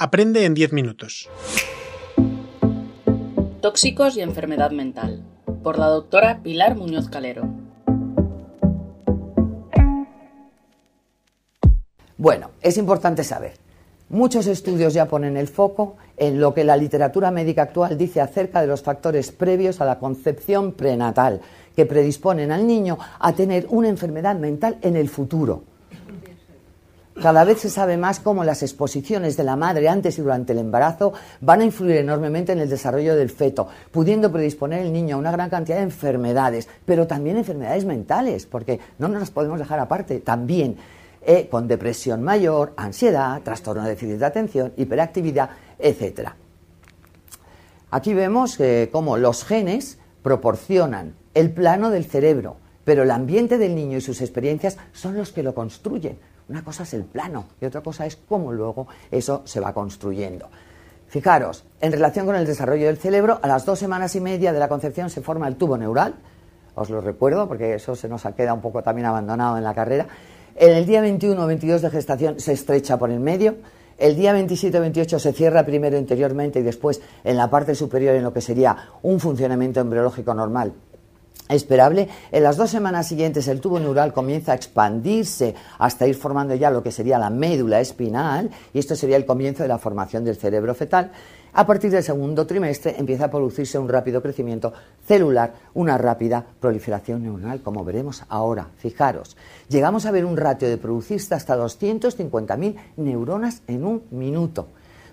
Aprende en 10 minutos. Tóxicos y enfermedad mental. Por la doctora Pilar Muñoz Calero. Bueno, es importante saber. Muchos estudios ya ponen el foco en lo que la literatura médica actual dice acerca de los factores previos a la concepción prenatal que predisponen al niño a tener una enfermedad mental en el futuro. Cada vez se sabe más cómo las exposiciones de la madre antes y durante el embarazo van a influir enormemente en el desarrollo del feto, pudiendo predisponer el niño a una gran cantidad de enfermedades, pero también enfermedades mentales, porque no nos las podemos dejar aparte, también eh, con depresión mayor, ansiedad, trastorno de déficit de atención, hiperactividad, etc. Aquí vemos eh, cómo los genes proporcionan el plano del cerebro, pero el ambiente del niño y sus experiencias son los que lo construyen. Una cosa es el plano y otra cosa es cómo luego eso se va construyendo. Fijaros, en relación con el desarrollo del cerebro, a las dos semanas y media de la concepción se forma el tubo neural. Os lo recuerdo porque eso se nos ha quedado un poco también abandonado en la carrera. En el día 21 o 22 de gestación se estrecha por el medio. El día 27 o 28 se cierra primero interiormente y después en la parte superior en lo que sería un funcionamiento embriológico normal esperable. En las dos semanas siguientes el tubo neural comienza a expandirse hasta ir formando ya lo que sería la médula espinal y esto sería el comienzo de la formación del cerebro fetal. A partir del segundo trimestre empieza a producirse un rápido crecimiento celular, una rápida proliferación neuronal, como veremos ahora. Fijaros, llegamos a ver un ratio de producirse hasta 250.000 neuronas en un minuto.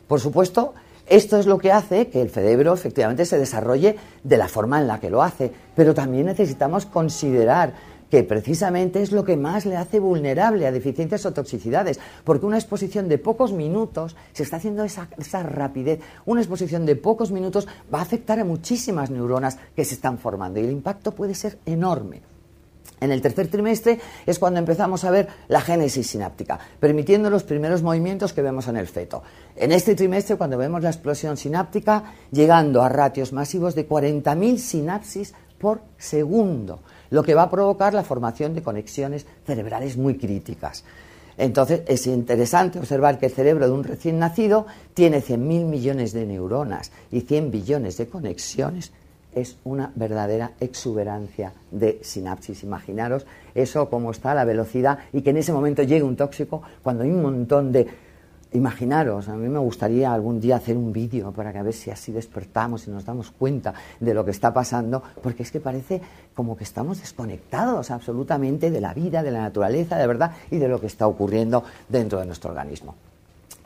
Por supuesto, esto es lo que hace que el cerebro efectivamente se desarrolle de la forma en la que lo hace, pero también necesitamos considerar que precisamente es lo que más le hace vulnerable a deficiencias o toxicidades, porque una exposición de pocos minutos, se está haciendo esa, esa, rapidez, una exposición de pocos minutos va a afectar a muchísimas neuronas que se están formando y el impacto puede ser enorme. En el tercer trimestre es cuando empezamos a ver la génesis sináptica, permitiendo los primeros movimientos que vemos en el feto. En este trimestre, cuando vemos la explosión sináptica, llegando a ratios masivos de 40.000 sinapsis por segundo, lo que va a provocar la formación de conexiones cerebrales muy críticas. Entonces es interesante observar que el cerebro de un recién nacido tiene 100.000 millones de neuronas y 100 billones de conexiones es una verdadera exuberancia de sinapsis. Imaginaros eso, cómo está la velocidad y que en ese momento llegue un tóxico cuando hay un montón de... Imaginaros, a mí me gustaría algún día hacer un vídeo para que a ver si así despertamos y nos damos cuenta de lo que está pasando, porque es que parece como que estamos desconectados absolutamente de la vida, de la naturaleza, de verdad, y de lo que está ocurriendo dentro de nuestro organismo.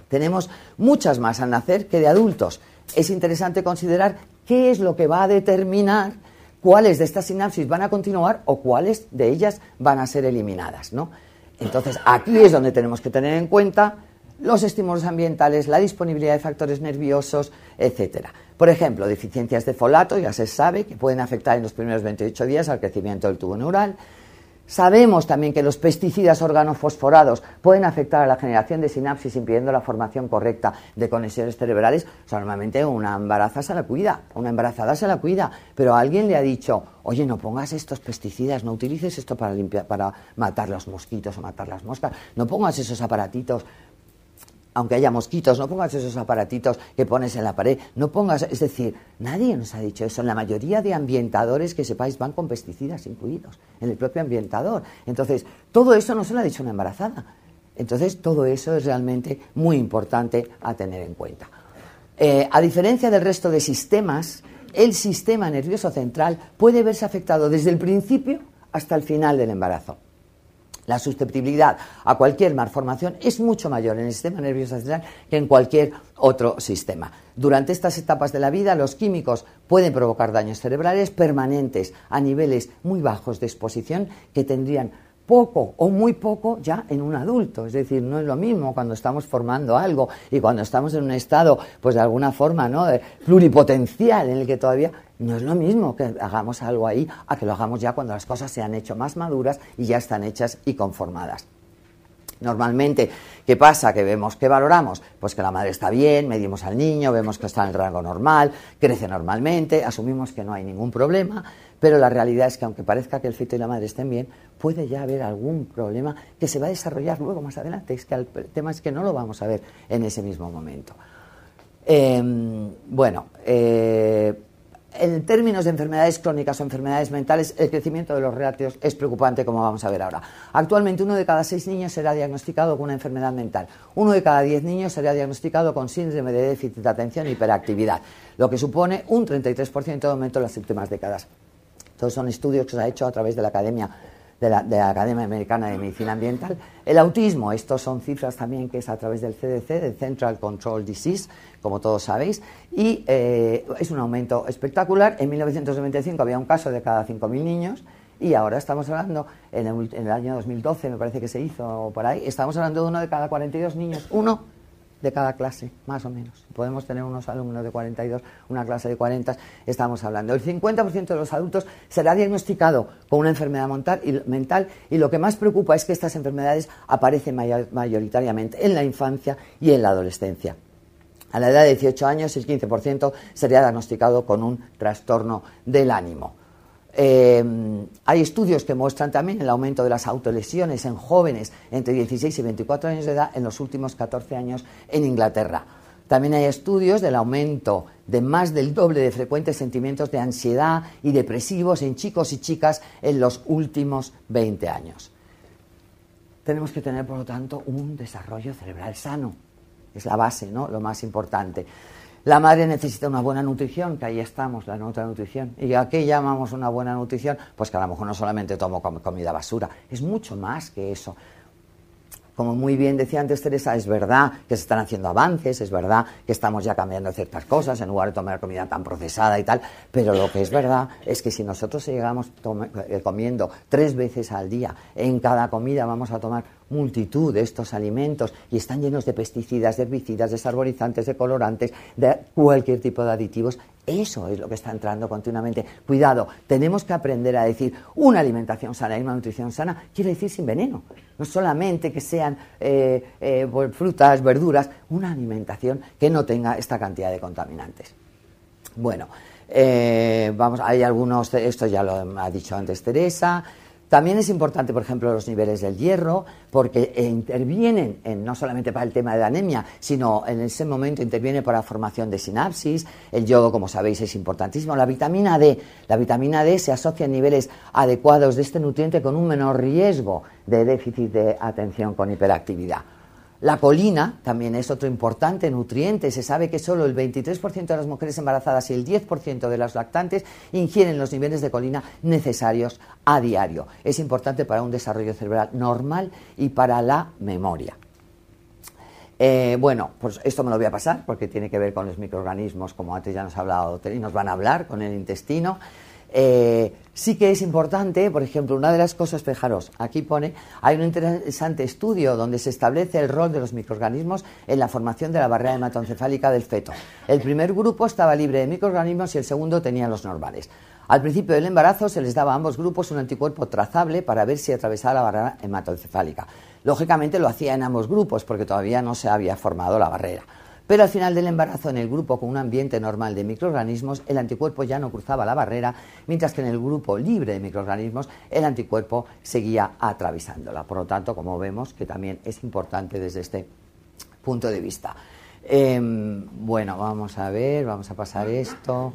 Tenemos muchas más al nacer que de adultos. Es interesante considerar qué es lo que va a determinar cuáles de estas sinapsis van a continuar o cuáles de ellas van a ser eliminadas, ¿no? Entonces, aquí es donde tenemos que tener en cuenta los estímulos ambientales, la disponibilidad de factores nerviosos, etcétera. Por ejemplo, deficiencias de folato, ya se sabe que pueden afectar en los primeros 28 días al crecimiento del tubo neural, Sabemos también que los pesticidas organofosforados pueden afectar a la generación de sinapsis impidiendo la formación correcta de conexiones cerebrales. normalmente una embarazada se la cuida, una embarazada se la cuida, pero alguien le ha dicho, oye, no pongas estos pesticidas, no utilices esto para, limpiar, para matar los mosquitos o matar las moscas, no pongas esos aparatitos aunque haya mosquitos, no pongas esos aparatitos que pones en la pared, no pongas, es decir, nadie nos ha dicho eso. La mayoría de ambientadores que sepáis van con pesticidas incluidos en el propio ambientador. Entonces, todo eso no se lo ha dicho una embarazada. Entonces, todo eso es realmente muy importante a tener en cuenta. Eh, a diferencia del resto de sistemas, el sistema nervioso central puede verse afectado desde el principio hasta el final del embarazo. La susceptibilidad a cualquier malformación es mucho mayor en el sistema nervioso central que en cualquier otro sistema. Durante estas etapas de la vida, los químicos pueden provocar daños cerebrales permanentes a niveles muy bajos de exposición que tendrían poco o muy poco ya en un adulto. Es decir, no es lo mismo cuando estamos formando algo y cuando estamos en un estado, pues de alguna forma, ¿no? pluripotencial en el que todavía no es lo mismo que hagamos algo ahí a que lo hagamos ya cuando las cosas se han hecho más maduras y ya están hechas y conformadas. Normalmente, ¿qué pasa? Que vemos, ¿qué valoramos? Pues que la madre está bien, medimos al niño, vemos que está en el rango normal, crece normalmente, asumimos que no hay ningún problema, pero la realidad es que aunque parezca que el feto y la madre estén bien, puede ya haber algún problema que se va a desarrollar luego más adelante. Es que el tema es que no lo vamos a ver en ese mismo momento. Em, bueno, eh, en términos de enfermedades crónicas o enfermedades mentales, el crecimiento de los reactivos es preocupante, como vamos a ver ahora. Actualmente, uno de cada seis niños será diagnosticado con una enfermedad mental. Uno de cada diez niños será diagnosticado con síndrome de déficit de atención e hiperactividad, lo que supone un 33% de aumento en las últimas décadas. Todos son estudios que se ha hecho a través de la Academia de la, Academia Americana de Medicina Ambiental. El autismo, estos son cifras también que es a través del CDC, del Central Control Disease, como todos sabéis, y eh, es un aumento espectacular. En 1995 había un caso de cada 5.000 niños y ahora estamos hablando, en el, en el, año 2012 me parece que se hizo por ahí, estamos hablando de uno de cada 42 niños, uno de cada clase, más o menos. Podemos tener unos alumnos de 42, una clase de 40, estamos hablando. El 50% de los adultos será diagnosticado con una enfermedad mental y lo que más preocupa es que estas enfermedades aparecen mayoritariamente en la infancia y en la adolescencia. A la edad de 18 años, el 15% sería diagnosticado con un trastorno del ánimo. Eh, hay estudios que muestran también el aumento de las autolesiones en jóvenes entre 16 y 24 años de edad en los últimos 14 años en Inglaterra. También hay estudios del aumento de más del doble de frecuentes sentimientos de ansiedad y depresivos en chicos y chicas en los últimos 20 años. Tenemos que tener, por lo tanto, un desarrollo cerebral sano. Es la base, ¿no? Lo más importante. La madre necesita una buena nutrición, que ahí estamos, la otra nutrición. ¿Y a qué llamamos una buena nutrición? Pues que a lo mejor no solamente tomo comida basura, es mucho más que eso. Como muy bien decía antes Teresa, es verdad que se están haciendo avances, es verdad que estamos ya cambiando ciertas cosas en lugar de tomar comida tan procesada y tal, pero lo que es verdad es que si nosotros llegamos eh, comiendo tres veces al día, en cada comida vamos a tomar multitud de estos alimentos y están llenos de pesticidas, de herbicidas, de sarborizantes, de colorantes, de cualquier tipo de aditivos, eso es lo que está entrando continuamente. Cuidado, tenemos que aprender a decir una alimentación sana y una nutrición sana quiere decir sin veneno. No solamente que sean eh, eh, frutas, verduras, una alimentación que no tenga esta cantidad de contaminantes. Bueno, eh, vamos, hay algunos, esto ya lo ha dicho antes Teresa, también es importante, por ejemplo, los niveles del hierro, porque eh, intervienen en, no solamente para el tema de la anemia, sino en ese momento interviene para la formación de sinapsis. El yodo, como sabéis, es importantísimo. La vitamina D, la vitamina D se asocia a niveles adecuados de este nutriente con un menor riesgo de déficit de atención con hiperactividad. La colina también es otro importante nutriente. Se sabe que solo el 23% de las mujeres embarazadas y el 10% de las lactantes ingieren los niveles de colina necesarios a diario. Es importante para un desarrollo cerebral normal y para la memoria. Eh, bueno, pues esto me lo voy a pasar porque tiene que ver con los microorganismos, como antes ya nos ha hablado y nos van a hablar con el intestino. Eh, sí que es importante, por ejemplo, una de las cosas, fijaros, aquí pone, hay un interesante estudio donde se establece el rol de los microorganismos en la formación de la barrera hematoencefálica del feto. El primer grupo estaba libre de microorganismos y el segundo tenía los normales. Al principio del embarazo se les daba a ambos grupos un anticuerpo trazable para ver si atravesaba la barrera hematoencefálica. Lógicamente lo hacía en ambos grupos porque todavía no se había formado la barrera. Pero al final del embarazo, en el grupo con un ambiente normal de microorganismos, el anticuerpo ya no cruzaba la barrera, mientras que en el grupo libre de microorganismos, el anticuerpo seguía atravesándola. Por lo tanto, como vemos, que también es importante desde este punto de vista. Em, bueno, vamos a ver, vamos a pasar esto.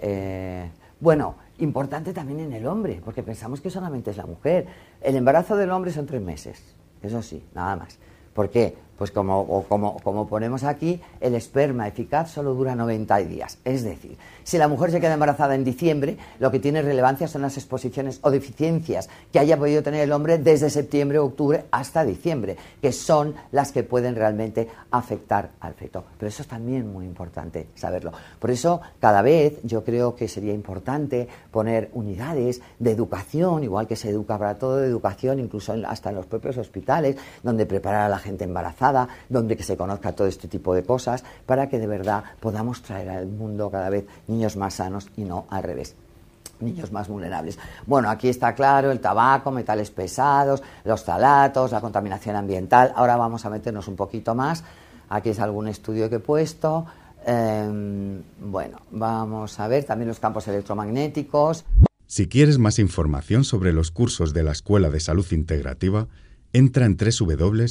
Eh, bueno, importante también en el hombre, porque pensamos que solamente es la mujer. El embarazo del hombre son tres meses, eso sí, nada más. ¿Por qué? Pues como, como, ponemos aquí, el esperma eficaz solo dura 90 días. Es decir, si la mujer se queda embarazada en diciembre, lo que tiene relevancia son las exposiciones o deficiencias que haya podido tener el hombre desde septiembre octubre hasta diciembre, que son las que pueden realmente afectar al feto. Pero eso es también muy importante saberlo. Por eso, cada vez yo creo que sería importante poner unidades de educación, igual que se educa para todo, de educación, incluso hasta en los propios hospitales, donde preparar a la gente embarazada donde que se conozca todo este tipo de cosas, para que de verdad podamos traer al mundo cada vez niños más sanos y no al revés. niños más vulnerables. Bueno, aquí está claro el tabaco, metales pesados, los talatos, la contaminación ambiental. Ahora vamos a meternos un poquito más. Aquí es algún estudio que he puesto. Em, bueno, vamos a ver también los campos electromagnéticos. Si quieres más información sobre los cursos de la Escuela de Salud Integrativa, entra en www.esi.academy.